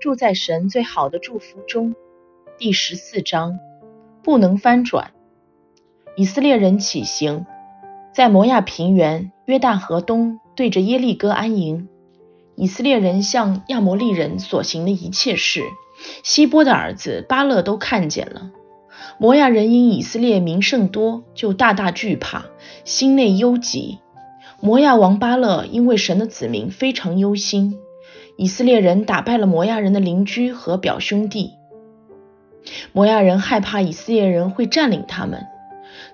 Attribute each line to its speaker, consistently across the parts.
Speaker 1: 住在神最好的祝福中。第十四章不能翻转。以色列人起行，在摩亚平原约旦河东，对着耶利哥安营。以色列人向亚摩利人所行的一切事，希波的儿子巴勒都看见了。摩亚人因以色列名胜多，就大大惧怕，心内忧急。摩亚王巴勒因为神的子民非常忧心。以色列人打败了摩亚人的邻居和表兄弟。摩亚人害怕以色列人会占领他们。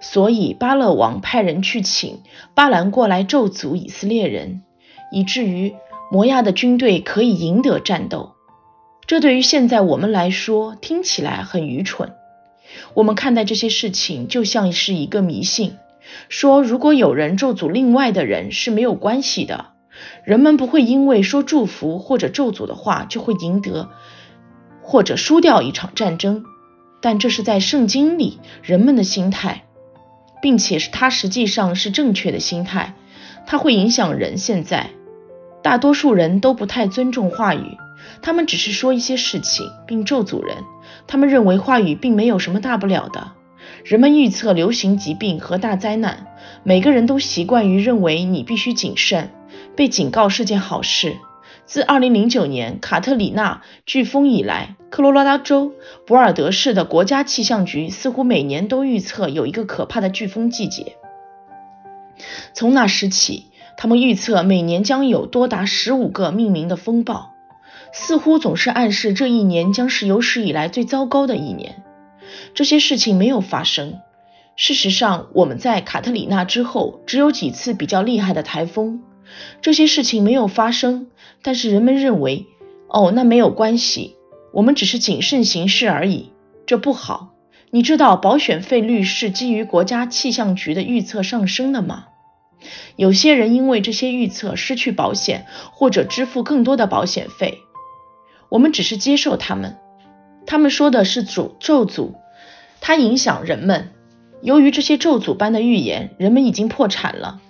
Speaker 1: 所以巴勒王派人去请巴兰过来咒诅以色列人，以至于摩亚的军队可以赢得战斗。这对于现在我们来说听起来很愚蠢。我们看待这些事情就像是一个迷信，说如果有人咒诅另外的人是没有关系的，人们不会因为说祝福或者咒诅的话就会赢得或者输掉一场战争。但这是在圣经里人们的心态。并且是他实际上是正确的心态，它会影响人。现在大多数人都不太尊重话语，他们只是说一些事情并咒诅人。他们认为话语并没有什么大不了的。人们预测流行疾病和大灾难，每个人都习惯于认为你必须谨慎，被警告是件好事。自2009年卡特里娜飓风以来，科罗拉多州博尔德市的国家气象局似乎每年都预测有一个可怕的飓风季节。从那时起，他们预测每年将有多达十五个命名的风暴，似乎总是暗示这一年将是有史以来最糟糕的一年。这些事情没有发生。事实上，我们在卡特里娜之后只有几次比较厉害的台风。这些事情没有发生，但是人们认为，哦，那没有关系，我们只是谨慎行事而已，这不好。你知道保险费率是基于国家气象局的预测上升的吗？有些人因为这些预测失去保险，或者支付更多的保险费。我们只是接受他们。他们说的是诅咒诅，它影响人们。由于这些咒诅般的预言，人们已经破产了。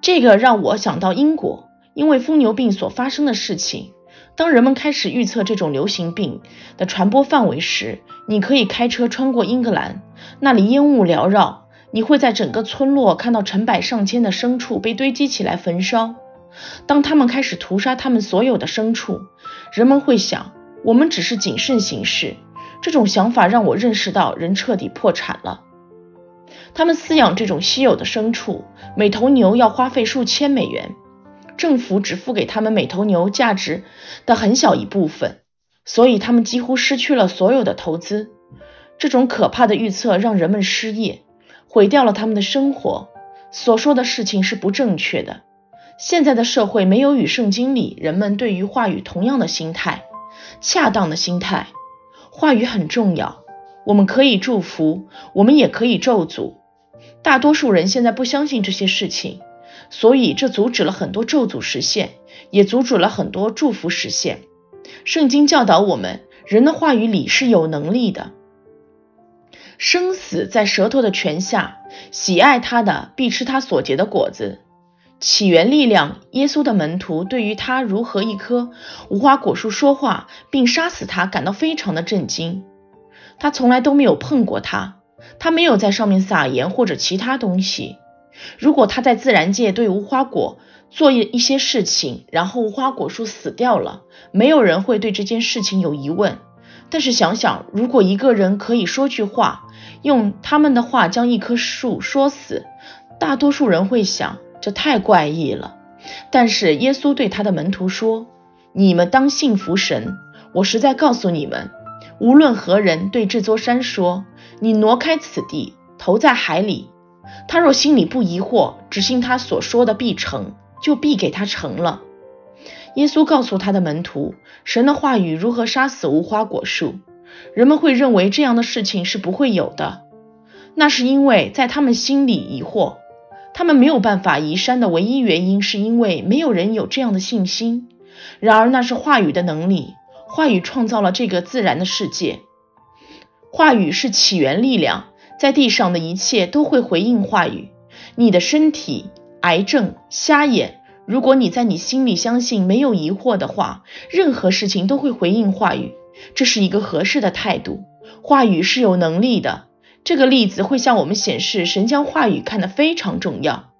Speaker 1: 这个让我想到英国，因为疯牛病所发生的事情。当人们开始预测这种流行病的传播范围时，你可以开车穿过英格兰，那里烟雾缭绕，你会在整个村落看到成百上千的牲畜被堆积起来焚烧。当他们开始屠杀他们所有的牲畜，人们会想，我们只是谨慎行事。这种想法让我认识到，人彻底破产了。他们饲养这种稀有的牲畜，每头牛要花费数千美元，政府只付给他们每头牛价值的很小一部分，所以他们几乎失去了所有的投资。这种可怕的预测让人们失业，毁掉了他们的生活。所说的事情是不正确的。现在的社会没有与圣经里人们对于话语同样的心态，恰当的心态。话语很重要，我们可以祝福，我们也可以咒诅。大多数人现在不相信这些事情，所以这阻止了很多咒诅实现，也阻止了很多祝福实现。圣经教导我们，人的话语里是有能力的。生死在舌头的泉下，喜爱他的必吃他所结的果子。起源力量，耶稣的门徒对于他如何一棵无花果树说话并杀死他感到非常的震惊。他从来都没有碰过他。他没有在上面撒盐或者其他东西。如果他在自然界对无花果做一一些事情，然后无花果树死掉了，没有人会对这件事情有疑问。但是想想，如果一个人可以说句话，用他们的话将一棵树说死，大多数人会想这太怪异了。但是耶稣对他的门徒说：“你们当信服神。我实在告诉你们，无论何人对这座山说。”你挪开此地，投在海里。他若心里不疑惑，只信他所说的必成，就必给他成了。耶稣告诉他的门徒，神的话语如何杀死无花果树。人们会认为这样的事情是不会有的，那是因为在他们心里疑惑。他们没有办法移山的唯一原因，是因为没有人有这样的信心。然而，那是话语的能力，话语创造了这个自然的世界。话语是起源力量，在地上的一切都会回应话语。你的身体、癌症、瞎眼、如果你在你心里相信没有疑惑的话，任何事情都会回应话语，这是一个合适的态度。话语是有能力的。这个例子会向我们显示，神将话语看得非常重要。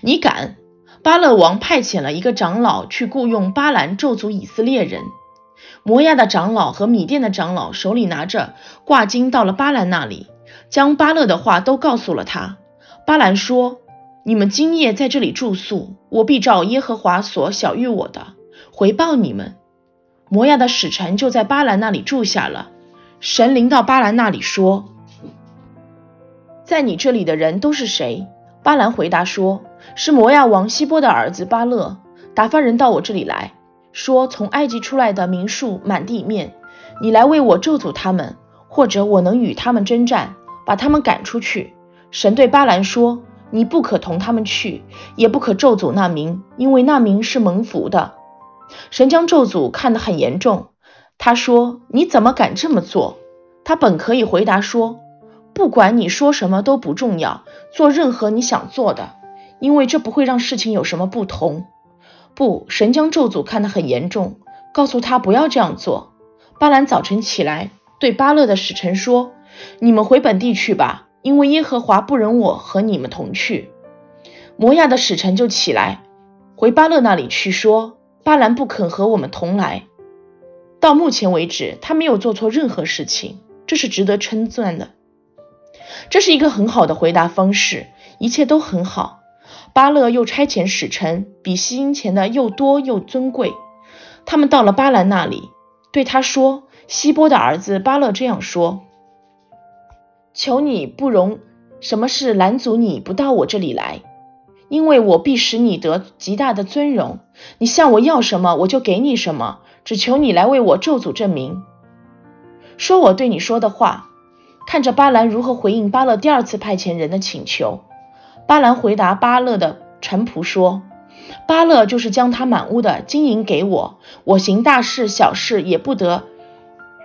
Speaker 1: 你敢？巴勒王派遣了一个长老去雇佣巴兰咒诅以色列人。摩亚的长老和米甸的长老手里拿着挂金，到了巴兰那里，将巴勒的话都告诉了他。巴兰说：“你们今夜在这里住宿，我必照耶和华所晓谕我的回报你们。”摩亚的使臣就在巴兰那里住下了。神灵到巴兰那里说：“在你这里的人都是谁？”巴兰回答说：“是摩亚王希波的儿子巴勒，打发人到我这里来。”说从埃及出来的民数满地面，你来为我咒诅他们，或者我能与他们征战，把他们赶出去。神对巴兰说：“你不可同他们去，也不可咒诅那民，因为那民是蒙福的。”神将咒诅看得很严重。他说：“你怎么敢这么做？”他本可以回答说：“不管你说什么都不重要，做任何你想做的，因为这不会让事情有什么不同。”不，神将咒诅看得很严重，告诉他不要这样做。巴兰早晨起来，对巴勒的使臣说：“你们回本地去吧，因为耶和华不忍我和你们同去。”摩亚的使臣就起来，回巴勒那里去，说：“巴兰不肯和我们同来。”到目前为止，他没有做错任何事情，这是值得称赞的。这是一个很好的回答方式，一切都很好。巴勒又差遣使臣，比西因前的又多又尊贵。他们到了巴兰那里，对他说：“希波的儿子巴勒这样说：求你不容什么事拦阻你不到我这里来，因为我必使你得极大的尊荣。你向我要什么，我就给你什么。只求你来为我咒诅证明，说我对你说的话。看着巴兰如何回应巴勒第二次派遣人的请求。”巴兰回答巴勒的臣仆说：“巴勒就是将他满屋的金银给我，我行大事小事也不得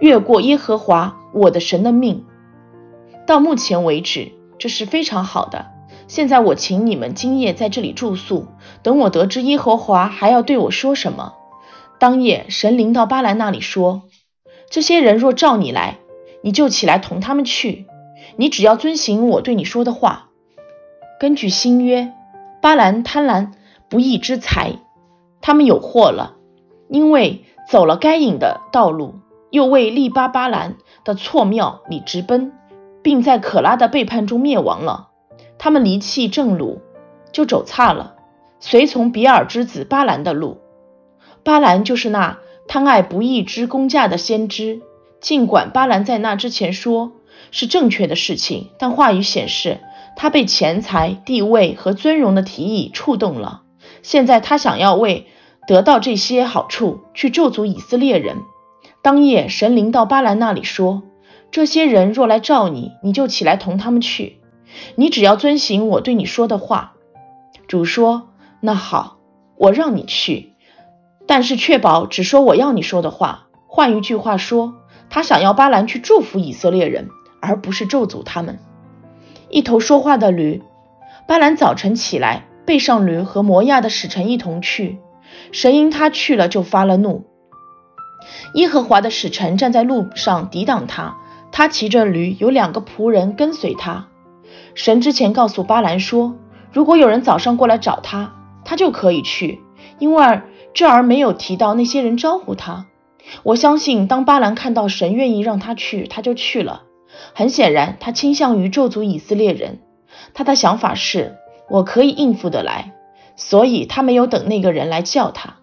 Speaker 1: 越过耶和华我的神的命。到目前为止，这是非常好的。现在我请你们今夜在这里住宿，等我得知耶和华还要对我说什么。”当夜，神灵到巴兰那里说：“这些人若召你来，你就起来同他们去。你只要遵行我对你说的话。”根据新约，巴兰贪婪不义之财，他们有祸了，因为走了该隐的道路，又为利巴巴兰的错庙里直奔，并在可拉的背叛中灭亡了。他们离弃正路，就走差了，随从比尔之子巴兰的路。巴兰就是那贪爱不义之公价的先知。尽管巴兰在那之前说是正确的事情，但话语显示。他被钱财、地位和尊荣的提议触动了，现在他想要为得到这些好处去咒诅以色列人。当夜，神灵到巴兰那里说：“这些人若来召你，你就起来同他们去。你只要遵行我对你说的话。”主说：“那好，我让你去，但是确保只说我要你说的话。换一句话说，他想要巴兰去祝福以色列人，而不是咒诅他们。”一头说话的驴，巴兰早晨起来，背上驴和摩亚的使臣一同去。神因他去了，就发了怒。耶和华的使臣站在路上抵挡他，他骑着驴，有两个仆人跟随他。神之前告诉巴兰说，如果有人早上过来找他，他就可以去，因为这儿没有提到那些人招呼他。我相信，当巴兰看到神愿意让他去，他就去了。很显然，他倾向于咒诅以色列人。他的想法是：我可以应付得来，所以他没有等那个人来叫他。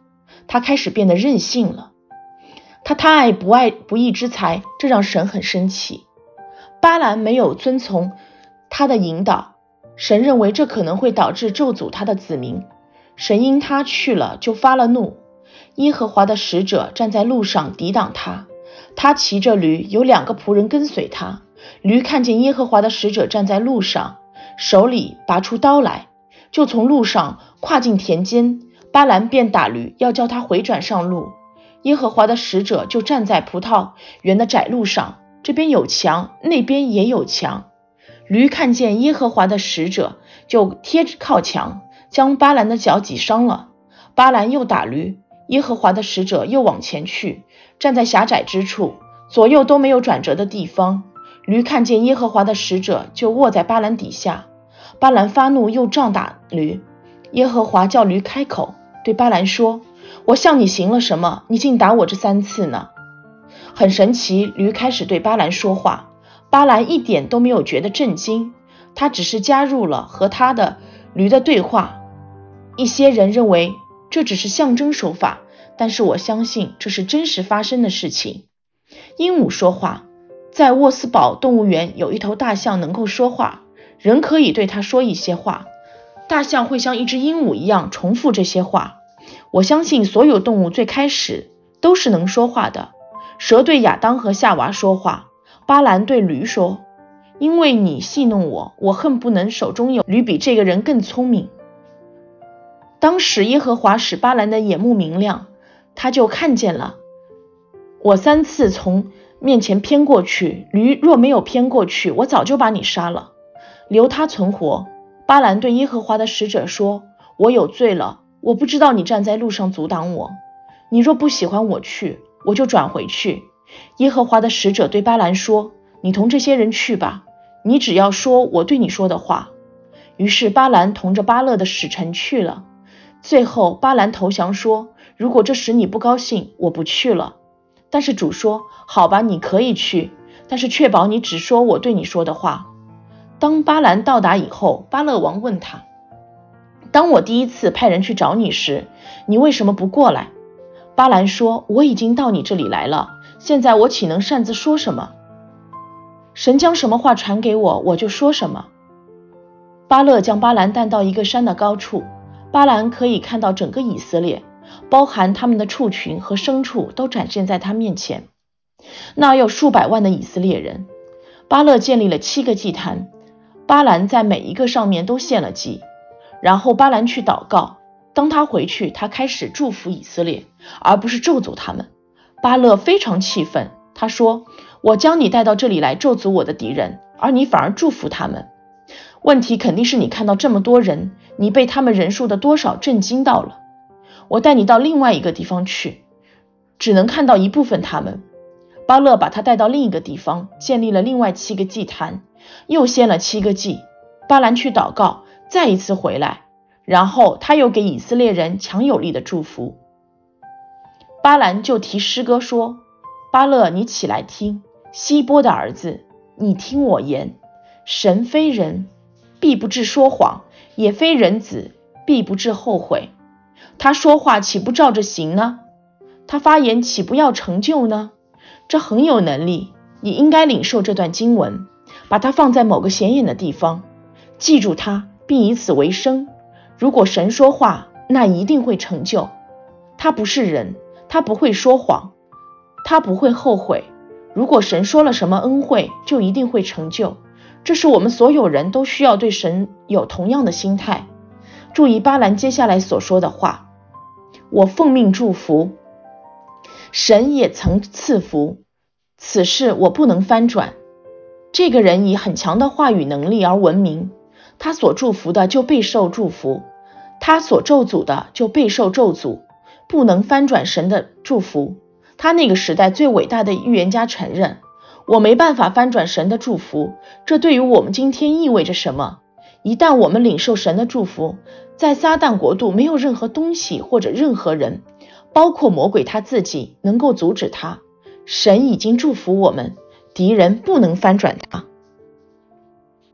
Speaker 1: 他开始变得任性了。他贪爱不爱不义之财，这让神很生气。巴兰没有遵从他的引导，神认为这可能会导致咒诅他的子民。神因他去了，就发了怒。耶和华的使者站在路上抵挡他。他骑着驴，有两个仆人跟随他。驴看见耶和华的使者站在路上，手里拔出刀来，就从路上跨进田间。巴兰便打驴，要叫他回转上路。耶和华的使者就站在葡萄园的窄路上，这边有墙，那边也有墙。驴看见耶和华的使者，就贴靠墙，将巴兰的脚挤伤了。巴兰又打驴，耶和华的使者又往前去，站在狭窄之处，左右都没有转折的地方。驴看见耶和华的使者，就卧在巴兰底下。巴兰发怒，又杖打驴。耶和华叫驴开口，对巴兰说：“我向你行了什么？你竟打我这三次呢？”很神奇，驴开始对巴兰说话，巴兰一点都没有觉得震惊，他只是加入了和他的驴的对话。一些人认为这只是象征手法，但是我相信这是真实发生的事情。鹦鹉说话，在沃斯堡动物园有一头大象能够说话，人可以对它说一些话，大象会像一只鹦鹉一样重复这些话。我相信所有动物最开始都是能说话的。蛇对亚当和夏娃说话，巴兰对驴说：“因为你戏弄我，我恨不能手中有驴比这个人更聪明。”当时耶和华使巴兰的眼目明亮，他就看见了我三次从面前偏过去，驴若没有偏过去，我早就把你杀了，留他存活。巴兰对耶和华的使者说：“我有罪了，我不知道你站在路上阻挡我。你若不喜欢我去。”我就转回去。耶和华的使者对巴兰说：“你同这些人去吧，你只要说我对你说的话。”于是巴兰同着巴勒的使臣去了。最后巴兰投降说：“如果这使你不高兴，我不去了。”但是主说：“好吧，你可以去，但是确保你只说我对你说的话。”当巴兰到达以后，巴勒王问他：“当我第一次派人去找你时，你为什么不过来？”巴兰说：“我已经到你这里来了，现在我岂能擅自说什么？神将什么话传给我，我就说什么。”巴勒将巴兰带到一个山的高处，巴兰可以看到整个以色列，包含他们的畜群和牲畜都展现在他面前。那有数百万的以色列人。巴勒建立了七个祭坛，巴兰在每一个上面都献了祭，然后巴兰去祷告。当他回去，他开始祝福以色列，而不是咒诅他们。巴勒非常气愤，他说：“我将你带到这里来咒诅我的敌人，而你反而祝福他们。问题肯定是你看到这么多人，你被他们人数的多少震惊到了。我带你到另外一个地方去，只能看到一部分他们。”巴勒把他带到另一个地方，建立了另外七个祭坛，又献了七个祭。巴兰去祷告，再一次回来。然后他又给以色列人强有力的祝福。巴兰就提诗歌说：“巴勒，你起来听，希波的儿子，你听我言。神非人，必不至说谎；也非人子，必不至后悔。他说话岂不照着行呢？他发言岂不要成就呢？这很有能力。你应该领受这段经文，把它放在某个显眼的地方，记住它，并以此为生。”如果神说话，那一定会成就。他不是人，他不会说谎，他不会后悔。如果神说了什么恩惠，就一定会成就。这是我们所有人都需要对神有同样的心态。注意巴兰接下来所说的话：“我奉命祝福，神也曾赐福，此事我不能翻转。”这个人以很强的话语能力而闻名。他所祝福的就备受祝福，他所咒诅的就备受咒诅，不能翻转神的祝福。他那个时代最伟大的预言家承认，我没办法翻转神的祝福。这对于我们今天意味着什么？一旦我们领受神的祝福，在撒旦国度没有任何东西或者任何人，包括魔鬼他自己，能够阻止他。神已经祝福我们，敌人不能翻转他。